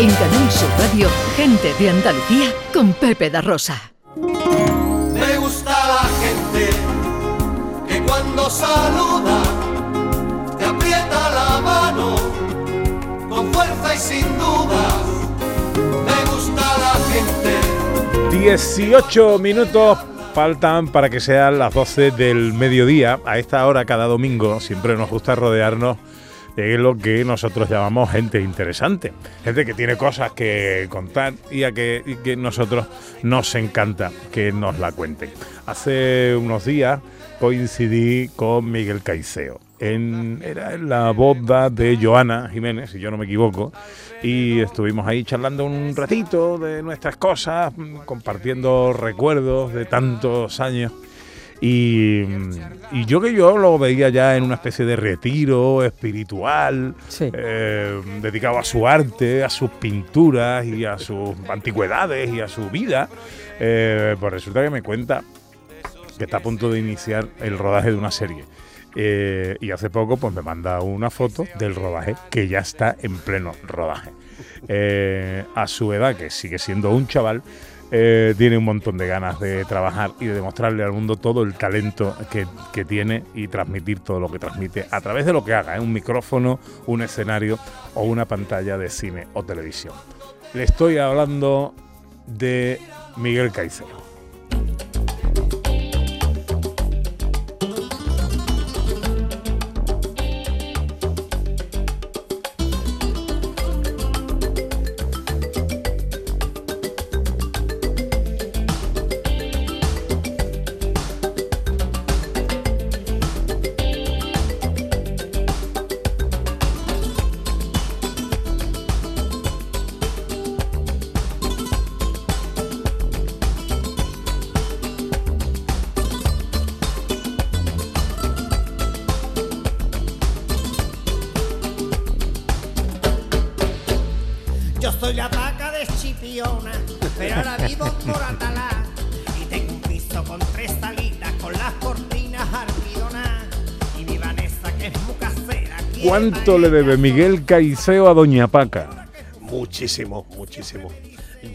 En Canal Sur Radio, gente de Andalucía con Pepe da Rosa. Me gusta la gente que cuando saluda te aprieta la mano con fuerza y sin dudas. Me gusta la gente. 18 minutos faltan para que sean las 12 del mediodía. A esta hora cada domingo siempre nos gusta rodearnos de lo que nosotros llamamos gente interesante, gente que tiene cosas que contar y a que, y nosotros nos encanta que nos la cuenten. Hace unos días coincidí con Miguel Caiceo. En, era en la boda de Joana Jiménez, si yo no me equivoco, y estuvimos ahí charlando un ratito de nuestras cosas, compartiendo recuerdos de tantos años. Y, y yo que yo lo veía ya en una especie de retiro espiritual, Sí. eh, dedicado a su arte, a sus pinturas y a sus antigüedades y a su vida. Eh, pues resulta que me cuenta que está a punto de iniciar el rodaje de una serie. Eh, y hace poco pues me manda una foto del rodaje que ya está en pleno rodaje. A su edad, que sigue siendo un chaval, eh, tiene un montón de ganas de trabajar y de demostrarle al mundo todo el talento que, que tiene y transmitir todo lo que transmite a través de lo que haga, ¿eh? un micrófono, un escenario o una pantalla de cine o televisión. Le estoy hablando de Miguel Caicedo. ¿Cuánto le debe Miguel Caicedo a Doña Paca? Muchísimo, muchísimo.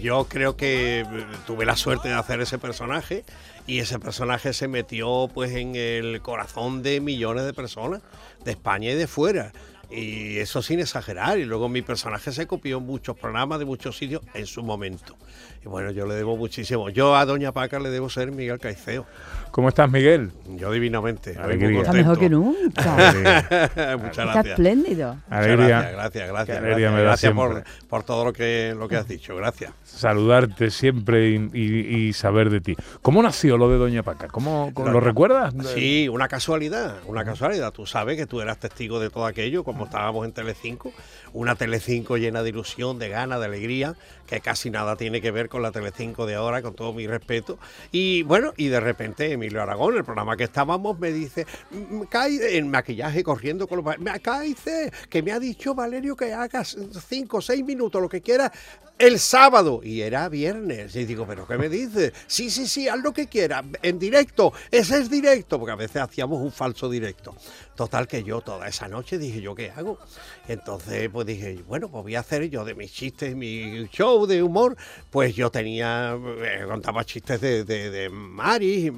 Yo creo que eh, tuve la suerte de hacer ese personaje y ese personaje se metió pues en el corazón de millones de personas de España y de fuera. Y eso sin exagerar. Y luego mi personaje se copió en muchos programas de muchos sitios en su momento. Y bueno, yo le debo muchísimo. Yo a Doña Paca le debo ser Miguel Caiceo. ¿Cómo estás, Miguel? Yo divinamente. Alegría. Está mejor que nunca. Muchas Está gracias. espléndido. Muchas Alegría. Gracias, gracias, gracias. Qué alegría me da gracias por, por todo lo que, lo que has dicho. Gracias. Saludarte siempre y, y- y saber de ti. ¿Cómo nació lo de Doña Paca? ¿Cómo, cómo- lo recuerdas? Sí, una casualidad, una casualidad. Tú sabes que tú eras testigo de todo aquello, como estábamos en Telecinco, una Telecinco llena de ilusión, de ganas, de alegría, que casi nada tiene que ver con la Telecinco de ahora, con todo mi respeto. Y bueno, y de repente Emilio Aragón, el programa que estábamos, me dice, "Mm, cae en maquillaje corriendo con los me caíce, que me ha dicho Valerio que hagas cinco o seis minutos, lo que quieras, el sábado. Y era viernes. Y digo, ¿pero qué me dices? Sí, sí, sí, haz lo que quieras. En directo. Ese es directo. Porque a veces hacíamos un falso directo. Total que yo toda esa noche dije, ¿yo qué hago? Entonces, pues dije, bueno, pues voy a hacer yo de mis chistes, mi show de humor. Pues yo tenía, eh, contaba chistes de, de, de Mari.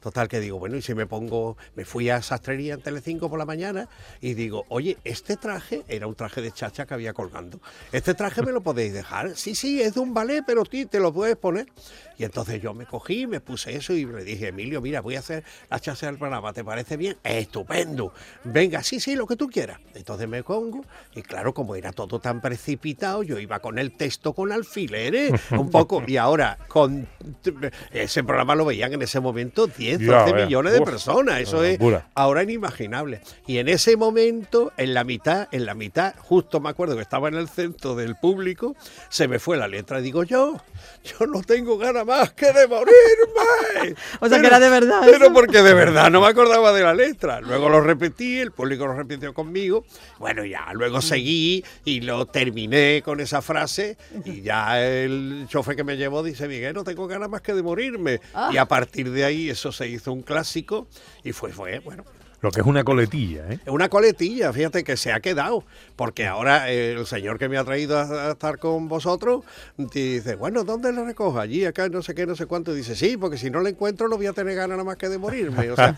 total que digo, bueno, y si me pongo, me fui a sastrería en Telecinco por la mañana y digo, oye, este traje era un traje de chacha que había colgando. Este traje me lo podéis dejar. Sí, sí, es de un ballet, pero ti te lo puedes poner. Y entonces yo me cogí, me puse eso y le dije, Emilio, mira, voy a hacer la chacha del programa, ¿te parece bien? Estupendo. Venga, sí, sí, lo que tú quieras. Entonces me pongo y claro, como era todo tan precipitado, yo iba con el texto con alfileres, un poco. Y ahora, con ese programa lo veían en ese momento 10, Ya, 12 vea. millones de personas. Eso es ahora inimaginable. Y en ese momento, en la mitad, en la mitad, justo me acuerdo que estaba en el centro del público, se me fue la letra. Digo, yo, yo no tengo ganas más que de morirme. O sea, que era de verdad Pero eso. porque de verdad no me acordaba de la letra. Luego lo repetí, el público lo repitió conmigo. Bueno, ya, luego seguí y lo terminé con esa frase. Y ya el chofer que me llevó dice, Miguel, no tengo ganas más que de morirme. Ah. Y a partir de ahí eso se hizo un clásico y fue, fue, bueno, Lo que es una coletilla, ¿eh? Es una coletilla, fíjate que se ha quedado, porque ahora eh, el señor que me ha traído a, a estar con vosotros dice, bueno, ¿dónde la recojo? Allí, acá, no sé qué, no sé cuánto. Y dice, sí, porque si no la encuentro no voy a tener ganas nada más que de morirme. O sea,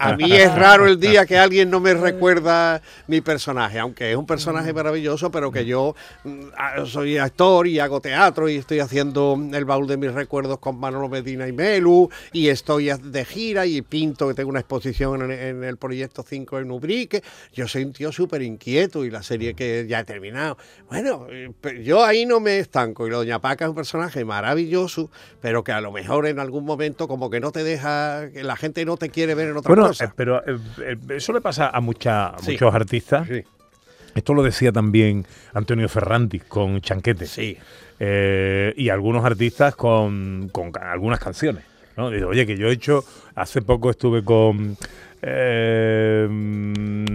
a mí es raro el día que alguien no me recuerda mi personaje, aunque es un personaje maravilloso, pero que yo mm, soy actor y hago teatro y estoy haciendo el baúl de mis recuerdos con Manolo Medina y Melu y estoy de gira y pinto que tengo una exposición en, en el proyecto 5 en Ubrique. Yo soy un tío súper inquieto y la serie que ya he terminado. Bueno, eh, yo ahí no me estanco y la Doña Paca es un personaje maravilloso, pero que a lo mejor en algún momento como que no te deja, que la gente no te quiere ver en otra Bueno, cosa. eh, pero eh, eso le pasa a, mucha- a Sí. muchos artistas. Sí. Esto lo decía también Antonio Ferranti con Chanquete. Sí. Eh, y algunos artistas con, con algunas canciones. ¿no? Oye, que yo he hecho, hace poco estuve con eh, mm,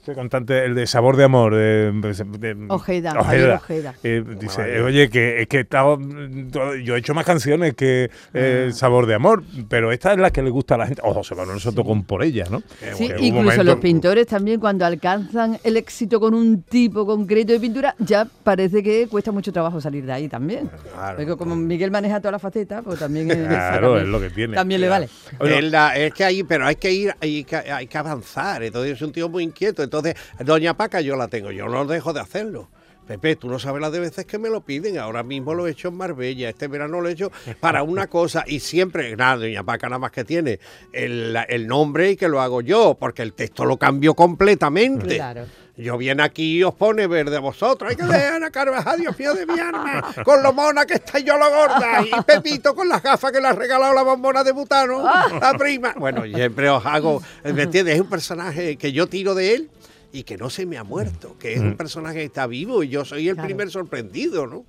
este cantante, el de Sabor de Amor. de- de- Ojeda, Ojeda. Eh, dice, eh, oye, que es que he estado, mm, yo he hecho más canciones que eh, Sabor de Amor, pero esta es la que le gusta a la gente. O José Manuel Soto con Por ella, ¿no? Sí, incluso los pintores también cuando alcanzan el éxito con un tipo concreto de pintura, ya parece que cuesta mucho trabajo salir de ahí también. Claro. Porque como Miguel maneja toda la faceta, pues también, es- Claro, también- es lo que tiene. También le vale. Oye, la- es que ahí, pero hay que ir, hay que, hay que avanzar. Entonces es un tío muy inquieto. Entonces, Doña Paca yo la tengo, yo no dejo de hacerlo. Pepe, tú no sabes las de veces que me lo piden. Ahora mismo lo he hecho en Marbella, este verano lo he hecho para una cosa y siempre, nada, Doña Paca nada más que tiene el, el nombre y que lo hago yo, porque el texto lo cambio completamente. Claro. Yo viene aquí y os pone verde a vosotros. Hay que dejar a Carvajal, Dios mío de mi alma. Con lo mona que está y yo lo gorda. Y Pepito con las gafas que le ha regalado la bombona de butano. La prima. Bueno, siempre os hago. ¿Me entiendes? Es un personaje que yo tiro de él y que no se me ha muerto. Que es un personaje que está vivo y yo soy el Claro. primer sorprendido, ¿no?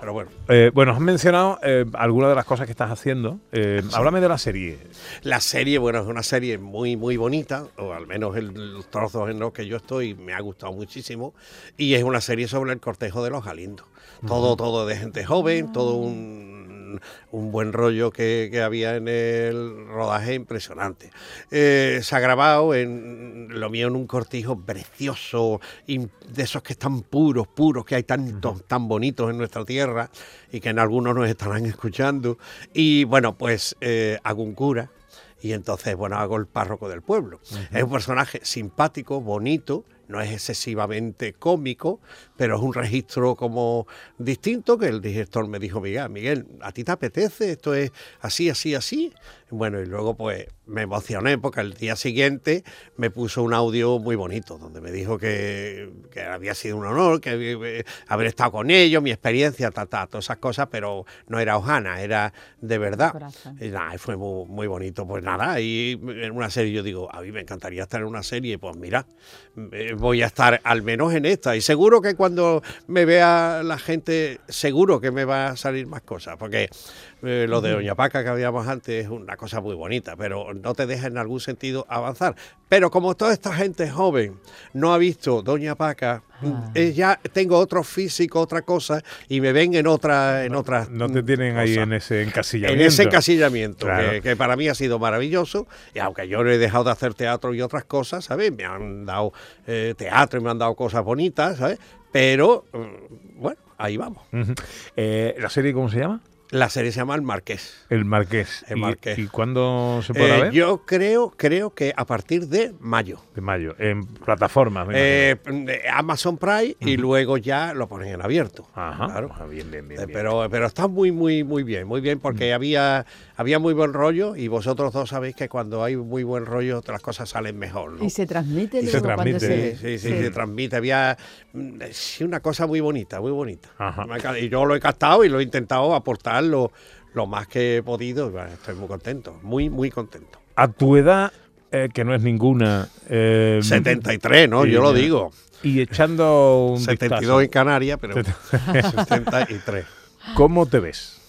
Pero bueno. eh, bueno, has mencionado eh, algunas de las cosas que estás haciendo. Eh, Háblame de la serie. La serie, bueno, es una serie muy, muy bonita, o al menos el- los trozos en los que yo estoy me ha gustado muchísimo. Y es una serie sobre el cortejo de los Galindos. Todo, todo de gente joven, todo un, un buen rollo que, que había en el rodaje impresionante. Eh, se ha grabado en lo mío en un cortijo precioso, de esos que están puros, puros, que hay tantos tan bonitos en nuestra tierra y que en algunos nos estarán escuchando. Y bueno, pues eh, hago un cura y entonces, bueno, hago el párroco del pueblo. Es un personaje simpático, bonito, no es excesivamente cómico, pero es un registro como distinto que el director me dijo, Miguel, Miguel, ¿a ti te apetece? Esto es así, así, así. Bueno, y luego pues me emocioné porque al día siguiente me puso un audio muy bonito donde me dijo que, que había sido un honor, que había- haber estado con ellos, mi experiencia, ta, ta, todas esas cosas, pero no era hojana, era de verdad. Y nada, fue muy, muy bonito. Pues nada, y en una serie yo digo, a mí me encantaría estar en una serie, pues mira, eh, voy a estar al menos en esta. Y seguro que cuando me vea la gente, seguro que me va a salir más cosas, porque eh, lo de Doña Paca que habíamos antes es una cosa muy bonita, pero no te deja en algún sentido avanzar. Pero como toda esta gente joven no ha visto Doña Paca, Ah. eh, ya tengo otro físico, otra cosa, y me ven en otra, en otras No te tienen ahí en ese encasillamiento. En ese encasillamiento, Claro. que, que para mí ha sido maravilloso, y aunque yo no he dejado de hacer teatro y otras cosas, ¿sabes? Me han dado eh, teatro y me han dado cosas bonitas, ¿sabes? Pero, mm, bueno, ahí vamos. Ujú. Eh, ¿La serie cómo se llama? La serie se llama El Marqués. El Marqués. El ¿Y- Marqués. ¿Y, cuándo se podrá Eh, ver? yo creo, creo que a partir de mayo. De mayo. En plataformas. Eh, de Amazon Prime y luego ya lo ponen en abierto. Ajá. Claro. Ah, bien, bien, bien. Eh, bien. Pero, pero está muy, muy, muy bien, muy bien, porque había, había muy buen rollo y vosotros dos sabéis que cuando hay muy buen rollo las cosas salen mejor. ¿no? Y se transmite Y se transmite, se... Sí, sí, sí, se transmite. Había mm, sí, una cosa muy bonita, muy bonita. Ajá. Y yo lo he captado y lo he intentado aportar lo, lo más que he podido. bueno, estoy muy contento, muy, muy contento. A tu edad, eh, que no es ninguna. eh, 73, ¿no? sí, yo lo digo. Y echando un 72 en Canarias, pero 73. vistazo, ¿Cómo te ves?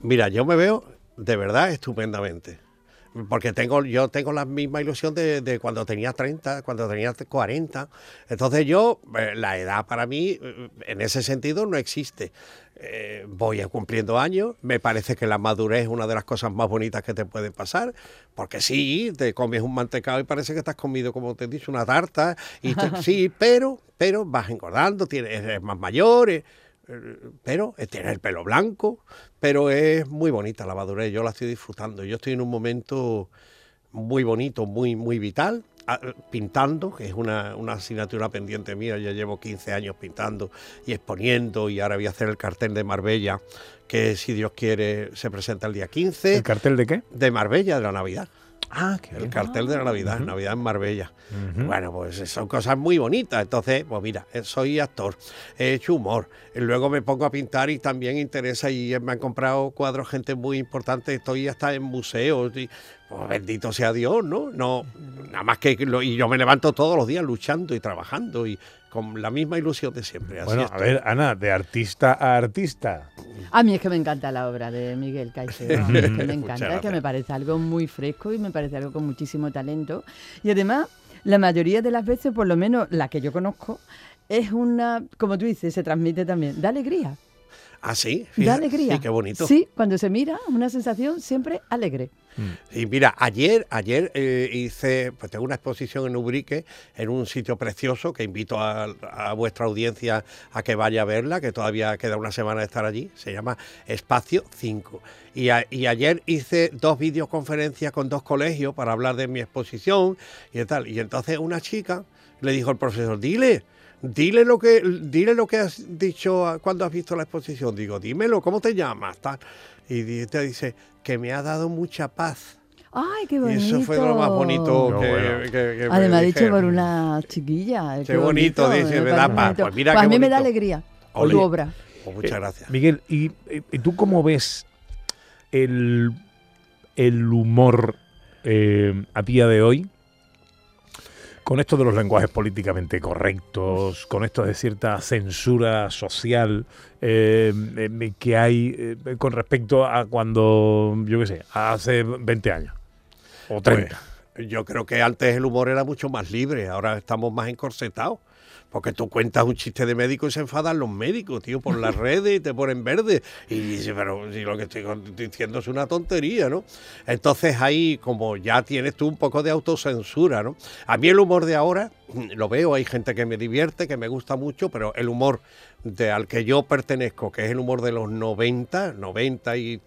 Mira, yo me veo de verdad estupendamente. Porque tengo yo tengo la misma ilusión de, de cuando tenía 30, cuando tenía 40. Entonces yo, eh, la edad para mí, eh, en ese sentido, no existe. Eh, voy cumpliendo años, me parece que la madurez es una de las cosas más bonitas que te pueden pasar, porque sí, te comes un mantecado y parece que estás comido, como te he dicho, una tarta, y te- sí, pero, pero vas engordando, tienes, eres más mayor, pero eh, tienes el pelo blanco, pero es muy bonita la madurez, yo la estoy disfrutando, yo estoy en un momento muy bonito, muy, muy vital, eh, pintando, que es una, una asignatura pendiente mía, ya llevo 15 años pintando y exponiendo y ahora voy a hacer el cartel de Marbella, que si Dios quiere se presenta el día 15, ¿El cartel de qué? de Marbella, de la Navidad. Ah, qué El cartel de la Navidad, Navidad en Marbella. Bueno, pues son cosas muy bonitas. Entonces, pues mira, eh, soy actor, he hecho humor. Y Luego me pongo a pintar y también interesa y me han comprado cuadros gente muy importante. Estoy hasta en museos y pues bendito sea Dios, ¿no? No, nada más que lo- y yo me levanto todos los días luchando y trabajando y con la misma ilusión de siempre. Así Bueno, a ver, Ana, de artista a artista. A mí es que me encanta la obra de Miguel Caicedo. es que me encanta, es que me parece algo muy fresco y me parece algo con muchísimo talento. Y además, la mayoría de las veces, por lo menos la que yo conozco, es una, como tú dices, se transmite también, da alegría. Ah, sí, Da alegría. Sí, qué bonito. Sí, cuando se mira, una sensación siempre alegre. Y mira, ayer, ayer eh, hice, pues tengo una exposición en Ubrique, en un sitio precioso, que invito a, vuestra audiencia a que vaya a verla, que todavía queda una semana de estar allí, se llama Espacio 5. Y, y ayer hice dos videoconferencias con dos colegios para hablar de mi exposición y tal. Y entonces una chica le dijo al profesor, dile, dile lo que, dile lo que has dicho a- cuando has visto la exposición. Digo, dímelo, ¿cómo te llamas? Tal. Y te dice, que me ha dado mucha paz. ¡Ay, qué Y bonito! eso fue lo más bonito que, bueno. que- que me Además, dicho dijeron. por una chiquilla. Qué bonito, dice, me da paz. Pues mira Pues qué a mí me da alegría tu obra. Pues muchas Eh, gracias. Miguel, ¿y, y tú cómo ves el, el humor eh, a día de hoy? Con esto de los lenguajes políticamente correctos, con esto de cierta censura social eh, eh, que hay eh, con respecto a cuando, yo qué sé, hace 20 años o 30. Pues, yo creo que antes el humor era mucho más libre, ahora estamos más encorsetados. Porque tú cuentas un chiste de médico y se enfadan los médicos, tío, por las redes y te ponen verde. Y dices, pero si lo que estoy diciendo es una tontería, ¿no? Entonces ahí, como ya tienes tú un poco de autocensura, ¿no? A mí el humor de ahora, mm, lo veo, hay gente que me divierte, que me gusta mucho, pero el humor de, al que yo pertenezco, que es el humor de los 90, 90 y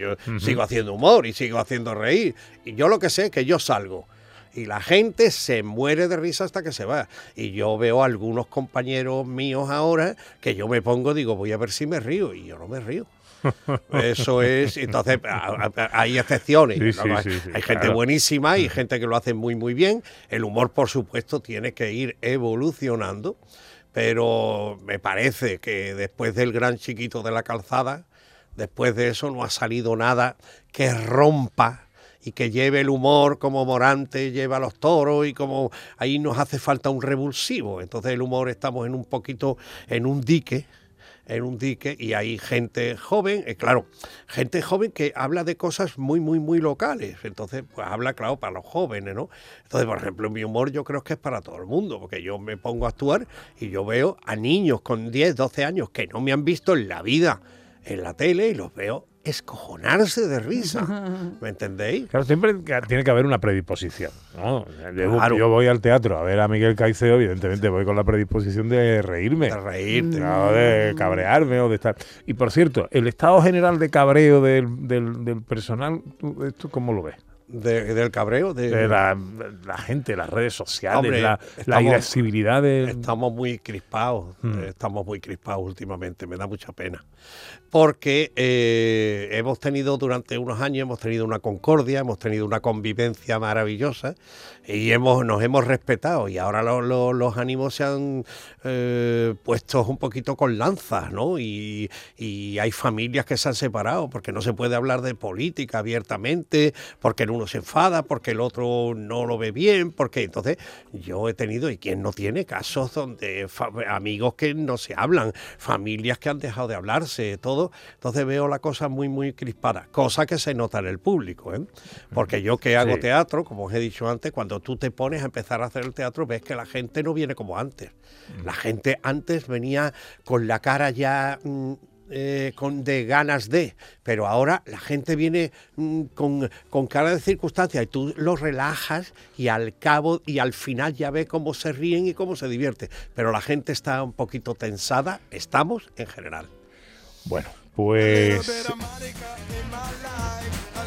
yo sigo haciendo humor y sigo haciendo reír. Y yo lo que sé es que yo salgo y la gente se muere de risa hasta que se va. Y yo veo a algunos compañeros míos ahora que yo me pongo, digo, voy a ver si me río, y yo no me río. Eso es, entonces hay excepciones. Sí, ¿no? sí, hay sí, sí, hay gente claro. buenísima y gente que lo hace muy, muy bien. El humor, por supuesto, tiene que ir evolucionando, pero me parece que después del gran chiquito de la calzada, después de eso no ha salido nada que rompa y que lleve el humor como Morante lleva a los toros y como ahí nos hace falta un revulsivo. Entonces el humor estamos en un poquito en un dique en un dique y hay gente joven, eh, claro, gente joven que habla de cosas muy, muy, muy locales. Entonces, pues habla, claro, para los jóvenes, ¿no? Entonces, por ejemplo, mi humor yo creo que es para todo el mundo, porque yo me pongo a actuar y yo veo a niños con 10, 12 años que no me han visto en la vida en la tele y los veo escojonarse de risa. ¿Me entendéis? Claro, siempre tiene que haber una predisposición. yo, Claro. yo voy al teatro a ver a Miguel Caicedo, evidentemente voy con la predisposición de reírme. De reírte. No de cabrearme o de estar. Y por cierto, el estado general de cabreo del, del- del personal, ¿tú ¿esto cómo lo ves? De- del cabreo. De, De la, la gente, las redes sociales, Hombre, la, la irascibilidad de. Estamos muy crispados, Mm. eh, estamos muy crispados últimamente, me da mucha pena. Porque eh, hemos tenido durante unos años, hemos tenido una concordia, hemos tenido una convivencia maravillosa y hemos, nos hemos respetado y ahora lo- lo- los ánimos se han eh, puesto un poquito con lanzas, ¿no? Y, y hay familias que se han separado porque no se puede hablar de política abiertamente, porque en unos uno se enfada, porque el otro no lo ve bien, porque entonces yo he tenido, y quien no tiene, casos donde amigos que no se hablan, familias que han dejado de hablarse, todo. Entonces veo la cosa muy, muy crispada, cosa que se nota en el público, ¿eh? Porque yo que hago Sí. teatro, como os he dicho antes, cuando tú te pones a empezar a hacer el teatro, ves que la gente no viene como antes. La gente antes venía con la cara ya mm, eh, con de ganas de, pero ahora la gente viene mm, con, con cara de circunstancia y tú los relajas y al cabo y al final ya ves cómo se ríen y cómo se divierte. Pero la gente está un poquito tensada, estamos en general. Bueno, pues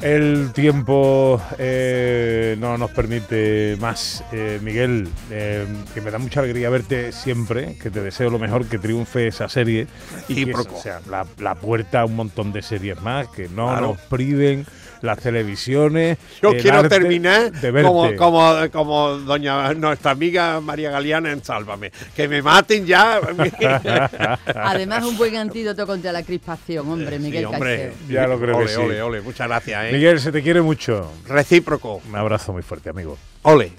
el tiempo eh, no nos permite más. Eh, Miguel, eh, que me da mucha alegría verte siempre, que te deseo lo mejor, que triunfe esa serie y que esa sea la, la puerta a un montón de series más, que no Claro. nos priven las televisiones. Yo quiero terminar como, como, como doña nuestra amiga María Galeana en Sálvame. Que me maten ya. Además, un buen antídoto contra la crispación, hombre, Miguel Sí, hombre. Caicedo. Ya lo creo que sí. ole, ole. Muchas gracias, ¿eh? Miguel, se te quiere mucho. Recíproco. Un abrazo muy fuerte, amigo. Ole.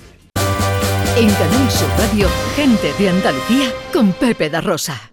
En Canal Sur Radio, gente de Andalucía con Pepe da Rosa.